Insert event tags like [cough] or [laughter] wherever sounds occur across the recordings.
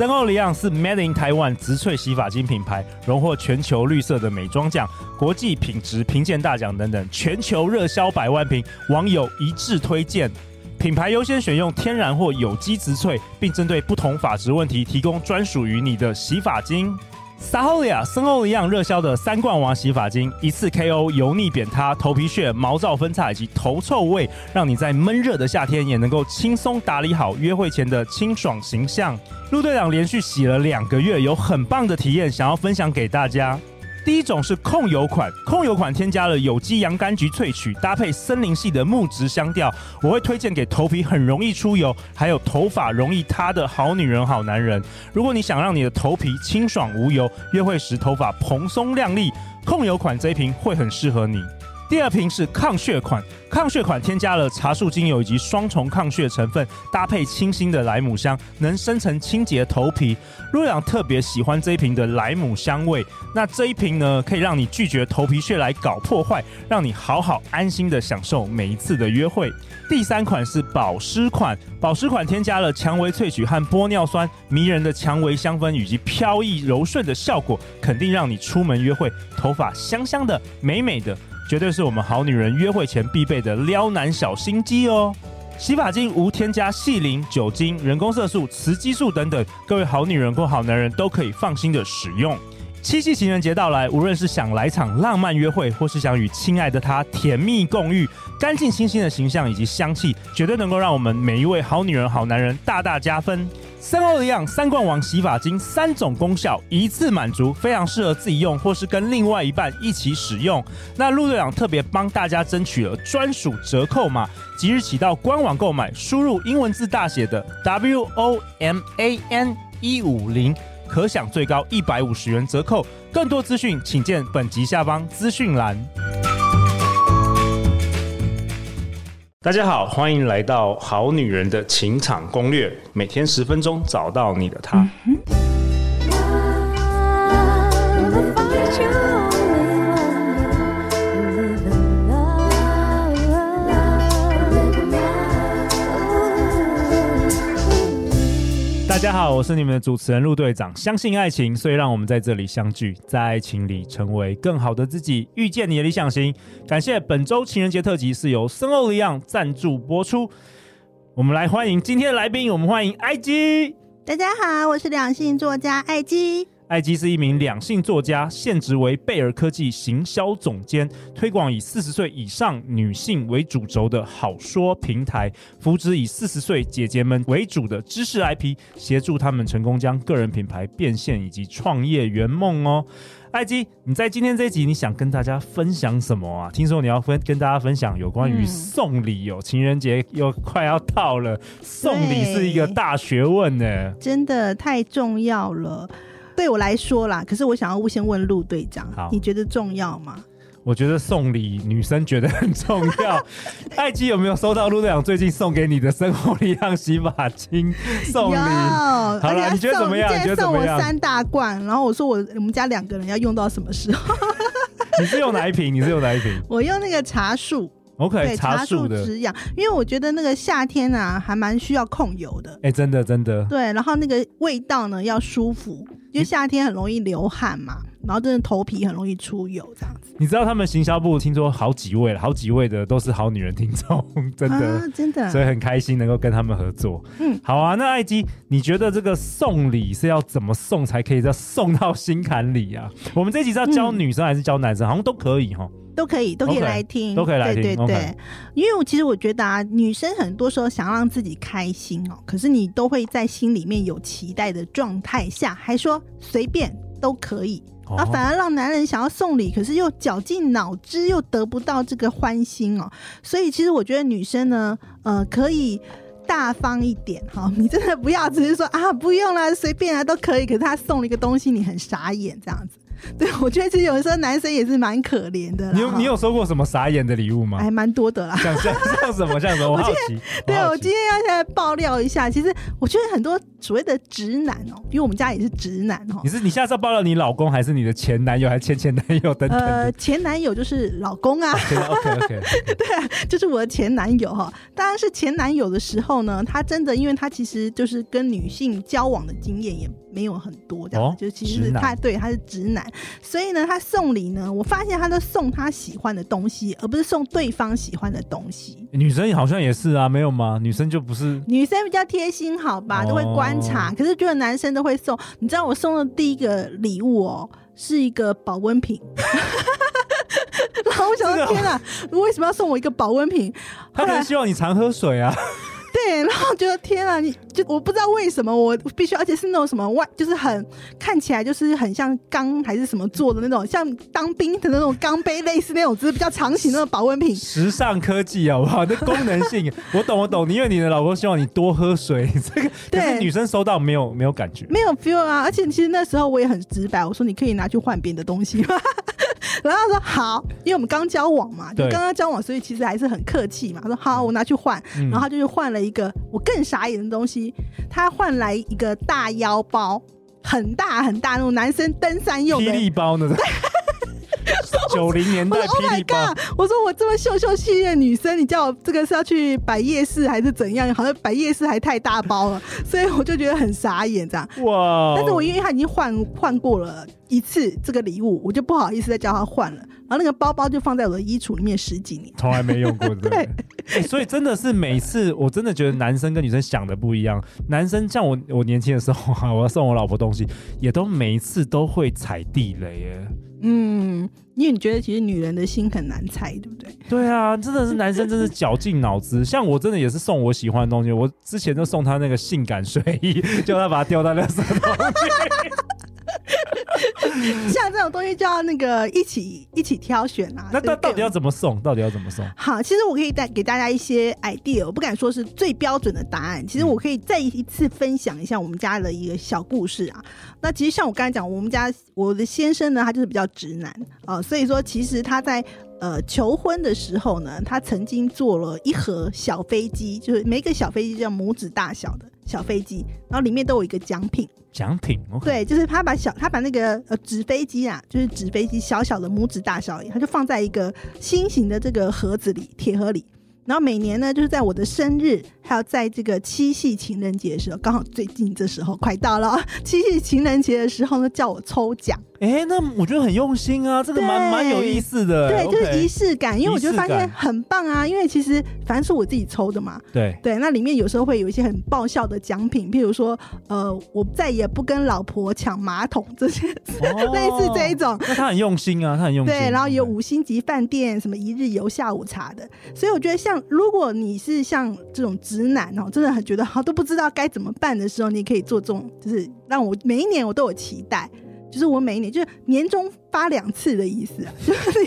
森欧里昂是 Made in Taiwan 植萃洗发精品牌，荣获全球绿色的美妆奖、国际品质评鉴大奖等等，全球热销百万瓶，网友一致推荐。品牌优先选用天然或有机植萃，并针对不同发质问题提供专属于你的洗发精。Saholia 森欧一样热销的三冠王洗发精，一次 KO 油腻扁塌、头皮屑、毛躁分叉以及头臭味，让你在闷热的夏天也能够轻松打理好约会前的清爽形象。陆队长连续洗了两个月，有很棒的体验，想要分享给大家。第一种是控油款，控油款添加了有机洋甘菊萃取，搭配森林系的木质香调，我会推荐给头皮很容易出油，还有头发容易塌的好女人、好男人。如果你想让你的头皮清爽无油，约会时头发蓬松亮丽，控油款这一瓶会很适合你。第二瓶是抗屑款，抗屑款添加了茶树精油以及双重抗屑成分，搭配清新的莱姆香，能深层清洁头皮。陆阳特别喜欢这一瓶的莱姆香味。那这一瓶呢，可以让你拒绝头皮屑来搞破坏，让你好好安心的享受每一次的约会。第三款是保湿款，保湿款添加了蔷薇萃取和玻尿酸，迷人的蔷薇香氛以及飘逸柔顺的效果，肯定让你出门约会头发香香的、美美的。绝对是我们好女人约会前必备的撩男小心机哦！洗发精无添加细磷、酒精、人工色素、雌激素等等，各位好女人或好男人都可以放心的使用。七夕情人节到来，无论是想来场浪漫约会，或是想与亲爱的他甜蜜共浴，干净清新的形象以及香气，绝对能够让我们每一位好女人、好男人大大加分。三欧黎漾三冠王洗发精，三种功效一次满足，非常适合自己用或是跟另外一半一起使用。那陆队长特别帮大家争取了专属折扣码，即日起到官网购买，输入英文字大写的 W O M A N 一五零，可享最高一百五十元折扣。更多资讯请见本集下方资讯栏。大家好，欢迎来到《好女人的情场攻略》，每天十分钟，找到你的他。嗯大家好，我是你们的主持人陆队长。相信爱情，所以让我们在这里相聚，在爱情里成为更好的自己，遇见你的理想型。感谢本周情人节特辑是由森欧黎漾赞助播出。我们来欢迎今天的来宾，我们欢迎艾姬。大家好，我是两性作家艾姬。艾姬是一名两性作家，现职为贝尔科技行销总监，推广以四十岁以上女性为主轴的好说平台，扶植以四十岁姐姐们为主的知识 IP，协助他们成功将个人品牌变现以及创业圆梦哦。艾姬，你在今天这一集，你想跟大家分享什么啊？听说你要分跟大家分享有关于送礼哦，嗯、情人节又快要到了，送礼是一个大学问呢，真的太重要了。对我来说啦，可是我想要先问陆队长，好你觉得重要吗？我觉得送礼女生觉得很重要。[laughs] 艾姬有没有收到陆队长最近送给你的生活力量洗发精送礼？有好了，你觉得怎么样？你觉得送我三大罐，然后我说我我们家两个人要用到什么时候？你是用哪一瓶？你是用哪一瓶？[laughs] 我用那个茶树。OK，对茶树止痒，因为我觉得那个夏天啊，还蛮需要控油的。哎、欸，真的真的。对，然后那个味道呢要舒服，因为夏天很容易流汗嘛，然后真的头皮很容易出油这样子。你知道他们行销部听说好几位了，好几位的都是好女人听众，[laughs] 真的、啊、真的，所以很开心能够跟他们合作。嗯，好啊，那艾姬，你觉得这个送礼是要怎么送才可以再送到心坎里啊？我们这一集是要教女生还是教男生？嗯、好像都可以哈。都可以，都可以来听，都可以来听，对对对。因为我其实我觉得啊，女生很多时候想让自己开心哦，可是你都会在心里面有期待的状态下，还说随便都可以，哦、啊，反而让男人想要送礼，可是又绞尽脑汁又得不到这个欢心哦。所以其实我觉得女生呢，呃，可以大方一点哈、哦，[laughs] 你真的不要只是说啊，不用了，随便啊都可以。可是他送了一个东西，你很傻眼这样子。[laughs] 对，我觉得其实有的时候男生也是蛮可怜的。你有你有收过什么傻眼的礼物吗？还蛮多的啦。像像像什么像什么？[laughs] 我好奇。对，我今天要现在爆料一下，其实我觉得很多所谓的直男哦、喔，因为我们家也是直男哦、喔。你是你下次要爆料你老公，还是你的前男友，还是前前男友等等？呃，前男友就是老公啊。OK OK。[laughs] 对啊，就是我的前男友哈。当然是前男友的时候呢，他真的，因为他其实就是跟女性交往的经验也没有很多，这样、哦、就其实是他对他是直男，所以呢，他送礼呢，我发现他都送他喜欢的东西，而不是送对方喜欢的东西。女生好像也是啊，没有吗？女生就不是女生比较贴心，好吧，都会观察。哦、可是觉得男生都会送，你知道我送的第一个礼物哦，是一个保温瓶。[laughs] 然后我想说，天哪，为什么要送我一个保温瓶？他可能希望你常喝水啊。对，然后觉得天啊，你就我不知道为什么我必须，而且是那种什么外，就是很看起来就是很像钢还是什么做的那种，像当兵的那种钢杯，类似那种，只是比较长型的那种保温瓶。时尚科技好不好？那功能性，我懂我懂。你因为你的老公希望你多喝水，[laughs] 这个可是女生收到没有没有感觉，没有 feel 啊。而且其实那时候我也很直白，我说你可以拿去换别的东西吗？然后他说好，因为我们刚交往嘛，就刚刚交往，所以其实还是很客气嘛。他说好，我拿去换，然后他就去换了一个我更傻眼的东西，他换来一个大腰包，很大很大那种男生登山用的霹雳包呢。[laughs] [laughs] 九零年代霹雳包，我说，oh、我这么秀秀气气的女生，你叫我这个是要去摆夜市还是怎样？好像摆夜市还太大包了，所以我就觉得很傻眼这样。哇！但是我因为他已经换换过了一次这个礼物，我就不好意思再叫他换了。然后那个包包就放在我的衣橱里面十几年，从来没用过。[laughs] 对，对、欸，所以真的是每次我真的觉得男生跟女生想的不一样。男生像我，我年轻的时候啊，我要送我老婆东西，也都每一次都会踩地雷耶。嗯，因为你觉得其实女人的心很难猜，对不对？对啊，真的是男生真是绞尽脑汁。[laughs] 像我真的也是送我喜欢的东西，我之前就送他那个性感睡衣，[laughs] 叫他把它丢到垃圾桶去。[laughs] 像这种东西就要那个一起一起挑选啊。那到到底要怎么送？到底要怎么送？好，其实我可以带给大家一些 idea，我不敢说是最标准的答案。其实我可以再一次分享一下我们家的一个小故事啊。那其实像我刚才讲，我们家我的先生呢，他就是比较直男啊、呃，所以说其实他在呃求婚的时候呢，他曾经做了一盒小飞机，就是每个小飞机叫拇指大小的小飞机，然后里面都有一个奖品。奖品，okay. 对，就是他把小他把那个呃纸飞机啊，就是纸飞机小小的拇指大小，他就放在一个心形的这个盒子里，铁盒里。然后每年呢，就是在我的生日，还有在这个七夕情人节的时候，刚好最近这时候快到了，七夕情人节的时候呢，叫我抽奖。哎，那我觉得很用心啊，这个蛮蛮有意思的。对，就是仪式感，因为我觉得发现很棒啊。因为其实反正是我自己抽的嘛。对对，那里面有时候会有一些很爆笑的奖品，譬如说，呃，我再也不跟老婆抢马桶这些，[laughs] 哦、类似这一种。那他很用心啊，他很用心。对，然后有五星级饭店，什么一日游、下午茶的。所以我觉得，像如果你是像这种直男哦，真的很觉得好都不知道该怎么办的时候，你可以做这种，就是让我每一年我都有期待。就是我每一年就是年终发两次的意思，[laughs] 就是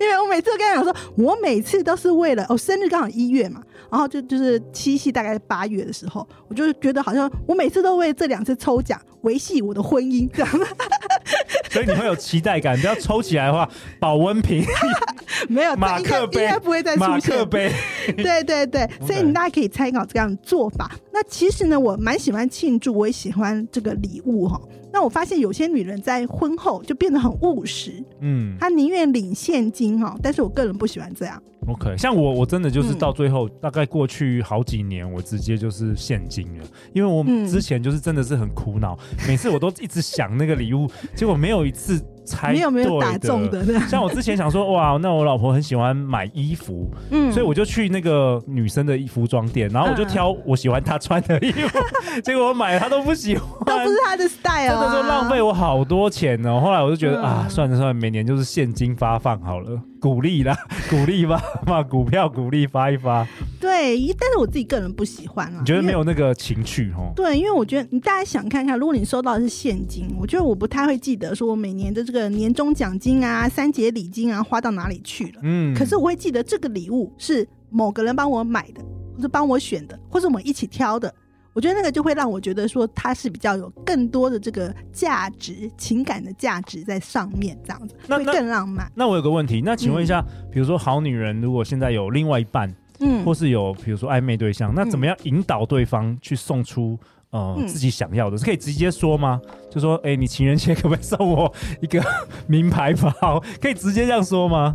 因为我每次都跟他讲说，我每次都是为了、哦、生日刚好一月嘛，然后就就是七夕大概八月的时候，我就觉得好像我每次都为这两次抽奖维系我的婚姻这样，[laughs] 所以你会有期待感。不要抽起来的话，保温瓶 [laughs] [laughs] 没有马克杯应该不会再出现。马克杯，对 [laughs] 对对，[laughs] 所以你大家可以参考这样的做法。那其实呢，我蛮喜欢庆祝，我也喜欢这个礼物哈。那我发现有些女人在婚后就变得很务实，嗯，她宁愿领现金哈，但是我个人不喜欢这样。OK，像我我真的就是到最后，嗯、大概过去好几年，我直接就是现金了，因为我之前就是真的是很苦恼，嗯、每次我都一直想那个礼物，结果没有一次。你有没有打中的？[laughs] 像我之前想说，哇，那我老婆很喜欢买衣服，嗯，所以我就去那个女生的衣服装店，然后我就挑我喜欢她穿的衣服，[laughs] 结果我买她都不喜欢，[laughs] 都不是她的 style，真的就浪费我好多钱哦。后来我就觉得啊，算了算了，每年就是现金发放好了。鼓励啦，[laughs] 鼓励吧，[laughs] 把股票鼓励发一发。对，但是我自己个人不喜欢啊。你觉得没有那个情趣哦？对，因为我觉得你大家想看看，如果你收到的是现金，我觉得我不太会记得说我每年的这个年终奖金啊、三节礼金啊花到哪里去了。嗯。可是我会记得这个礼物是某个人帮我买的，或者帮我选的，或者我们一起挑的。我觉得那个就会让我觉得说它是比较有更多的这个价值、情感的价值在上面，这样子会更浪漫。那，那我有个问题，那请问一下，嗯、比如说好女人如果现在有另外一半，嗯，或是有比如说暧昧对象，那怎么样引导对方去送出？呃，嗯、自己想要的是可以直接说吗？就说，哎、欸，你情人节可不可以送我一个 [laughs] 名牌包？可以直接这样说吗？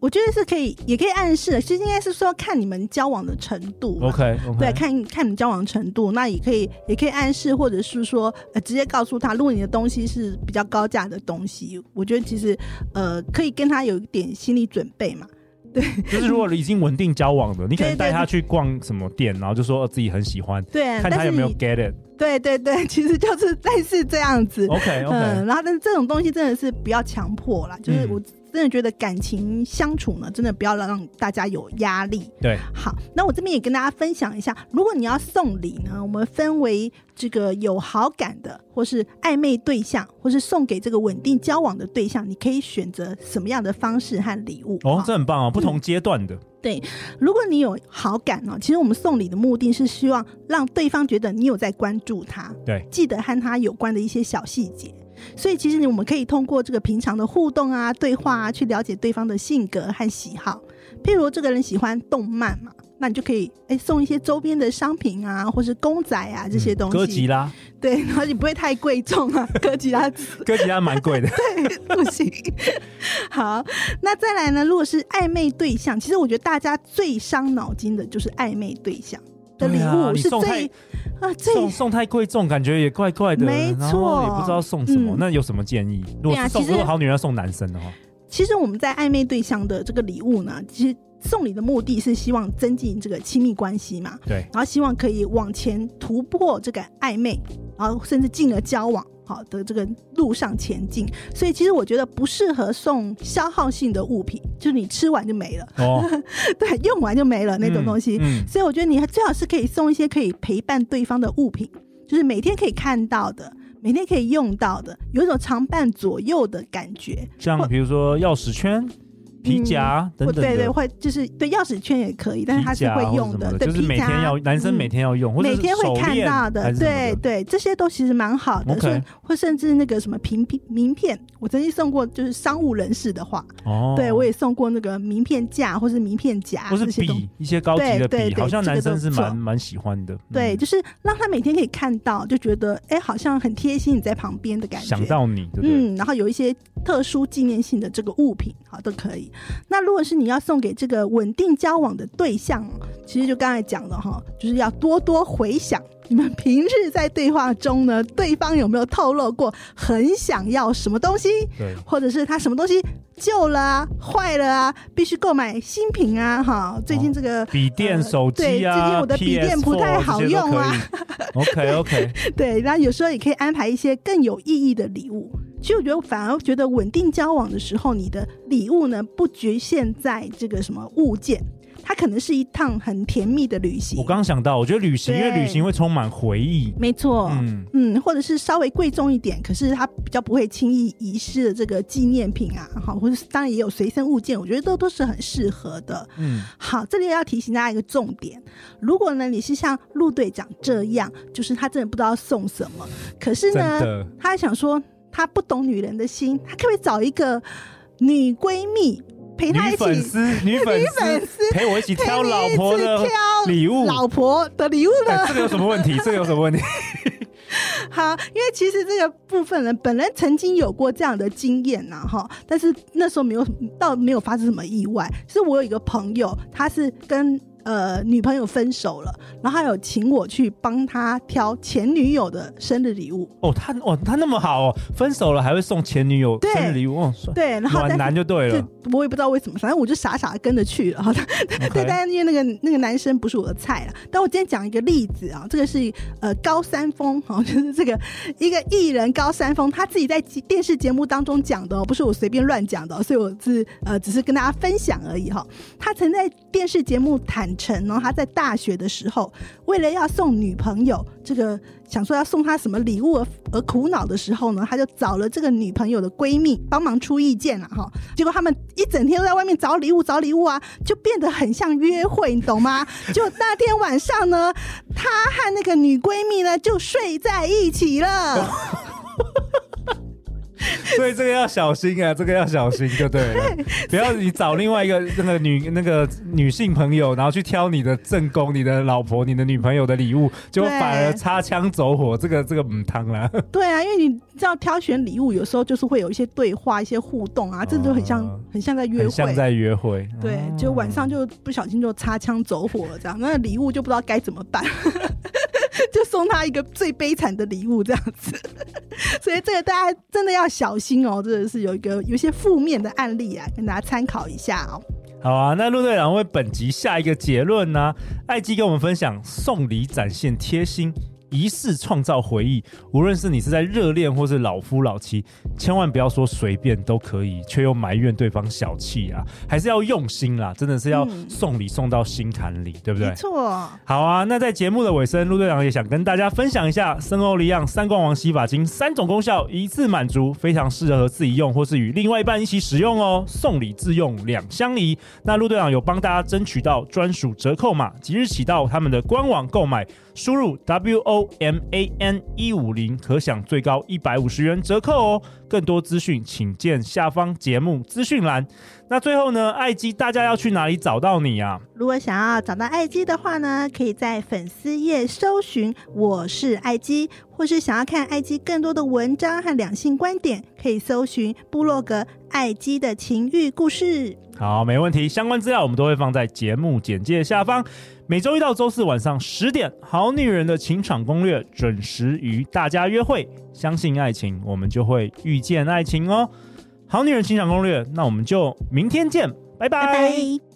我觉得是可以，也可以暗示。其实应该是说看你们交往的程度。OK，, okay. 对，看看你们交往的程度，那也可以，也可以暗示，或者是说，呃，直接告诉他，如果你的东西是比较高价的东西，我觉得其实，呃，可以跟他有一点心理准备嘛。对，就是如果已经稳定交往的，你可能带他去逛什么店，然后就说自己很喜欢，对，看他有没有 get it。对对对，其实就是类似这样子。OK OK，嗯，然后但是这种东西真的是不要强迫啦，就是我。真的觉得感情相处呢，真的不要让大家有压力。对，好，那我这边也跟大家分享一下，如果你要送礼呢，我们分为这个有好感的，或是暧昧对象，或是送给这个稳定交往的对象，你可以选择什么样的方式和礼物。哦，这很棒哦，不同阶段的。嗯，对，如果你有好感呢，其实我们送礼的目的是希望让对方觉得你有在关注他，对，记得和他有关的一些小细节。所以，其实我们可以通过这个平常的互动啊、对话啊，去了解对方的性格和喜好。譬如，这个人喜欢动漫嘛，那你就可以哎送一些周边的商品啊，或是公仔啊这些东西。哥吉拉。对，然后你不会太贵重啊，[laughs] 哥吉拉。哥吉拉蛮贵的。对，[laughs] 不行。好，那再来呢？如果是暧昧对象，其实我觉得大家最伤脑筋的就是暧昧对象的礼物是最。啊，送送太贵重，感觉也怪怪的。没错，也不知道送什么。嗯、那有什么建议？如果送，如果好女人要送男生的话，其实我们在暧昧对象的这个礼物呢，其实送礼的目的是希望增进这个亲密关系嘛。对，然后希望可以往前突破这个暧昧，然后甚至进而交往。好的，这个路上前进，所以其实我觉得不适合送消耗性的物品，就是你吃完就没了，哦，[laughs] 对，用完就没了那种东西。嗯嗯、所以我觉得你最好是可以送一些可以陪伴对方的物品，就是每天可以看到的，每天可以用到的，有一种常伴左右的感觉。像比如说钥匙圈。皮夹等等，对对，会就是对钥匙圈也可以，但是它是会用的，对，就是每天要男生每天要用，每天会看到的，对对，这些都其实蛮好的，所以或甚至那个什么名片名片，我曾经送过，就是商务人士的话，哦，对我也送过那个名片架或是名片夹，或是笔，一些高级的笔，好像男生是蛮蛮喜欢的，对，就是让他每天可以看到，就觉得哎，好像很贴心，你在旁边的感觉，想到你，对对？嗯，然后有一些特殊纪念性的这个物品，好都可以。那如果是你要送给这个稳定交往的对象，其实就刚才讲了哈，就是要多多回想你们平日在对话中呢，对方有没有透露过很想要什么东西，对，或者是他什么东西旧了啊、坏了啊，必须购买新品啊，哈，最近这个笔电、手机啊，最近我的笔电不太好用啊。OK OK，[laughs] 对，那有时候也可以安排一些更有意义的礼物。其实我觉得，反而觉得稳定交往的时候，你的礼物呢，不局限在这个什么物件，它可能是一趟很甜蜜的旅行。我刚刚想到，我觉得旅行，因为旅行会充满回忆。没错，嗯嗯，或者是稍微贵重一点，可是它比较不会轻易遗失的这个纪念品啊，好，或者是当然也有随身物件，我觉得都都是很适合的。嗯，好，这里要提醒大家一个重点：如果呢你是像陆队长这样，就是他真的不知道送什么，可是呢，他还想说。他不懂女人的心，他可不可以找一个女闺蜜陪他一起？女粉丝，女粉丝陪我一起挑老婆的礼物，老婆的礼物呢？欸，这个有什么问题？[laughs] 这个有什么问题？好，因为其实这个部分呢，本人曾经有过这样的经验呐，哈，但是那时候没有，倒没有发生什么意外。是我有一个朋友，他是跟。呃，女朋友分手了，然后还有请我去帮他挑前女友的生日礼物。哦，他哦，他那么好哦，分手了还会送前女友生日礼物，哦，对，然后暖男就对了。我也不知道为什么，反正我就傻傻的跟着去了。哈，[laughs] 对，但是因为那个那个男生不是我的菜了。但我今天讲一个例子啊，这个是呃高山峰，哈，[laughs] 就是这个一个艺人高山峰他自己在电视节目当中讲的，不是我随便乱讲的，所以我是呃只是跟大家分享而已哈。他曾在电视节目坦坦诚呢，他在大学的时候，为了要送女朋友这个想说要送她什么礼物而而苦恼的时候呢，他就找了这个女朋友的闺蜜帮忙出意见了哈。结果他们一整天都在外面找礼物找礼物啊，就变得很像约会，你懂吗？[laughs] 就那天晚上呢，他和那个女闺蜜呢就睡在一起了。[laughs] [laughs] 所以这个要小心啊，这个要小心就对了，[laughs] 对不要你找另外一个那个女那个女性朋友，然后去挑你的正宫、你的老婆、你的女朋友的礼物，结果反而擦枪走火，这个这个母汤啦。[laughs] 对啊，因为你知道挑选礼物有时候就是会有一些对话、一些互动啊，这就很像、呃、很像在约会，像在约会。对，就晚上就不小心就擦枪走火了，这样那礼物就不知道该怎么办。就送他一个最悲惨的礼物，这样子，[laughs] 所以这个大家真的要小心哦。真的是有一个有一些负面的案例啊，跟大家参考一下哦。好啊，那陆队长为本集下一个结论呢、啊？艾姬跟我们分享送礼展现贴心。仪式创造回忆，无论是你是在热恋或是老夫老妻，千万不要说随便都可以，却又埋怨对方小气啊，还是要用心啦，真的是要送礼送到心坎里，嗯、对不对？没错。好啊，那在节目的尾声，陆队长也想跟大家分享一下森欧利漾三冠王洗发精，三种功效一次满足，非常适合自己用或是与另外一半一起使用哦。送礼自用两相宜。那陆队长有帮大家争取到专属折扣码，即日起到他们的官网购买。输入 W O M A N 一五零，可享最高一百五十元折扣哦。更多资讯请见下方节目资讯栏。那最后呢，艾基，大家要去哪里找到你啊？如果想要找到艾基的话呢，可以在粉丝页搜寻“我是艾基”，或是想要看艾基更多的文章和两性观点，可以搜寻部落格“艾基的情欲故事”。好，没问题。相关资料我们都会放在节目简介下方。每周一到周四晚上十点，《好女人的情场攻略》准时与大家约会。相信爱情，我们就会遇见爱情哦。《好女人情场攻略》，那我们就明天见，拜拜。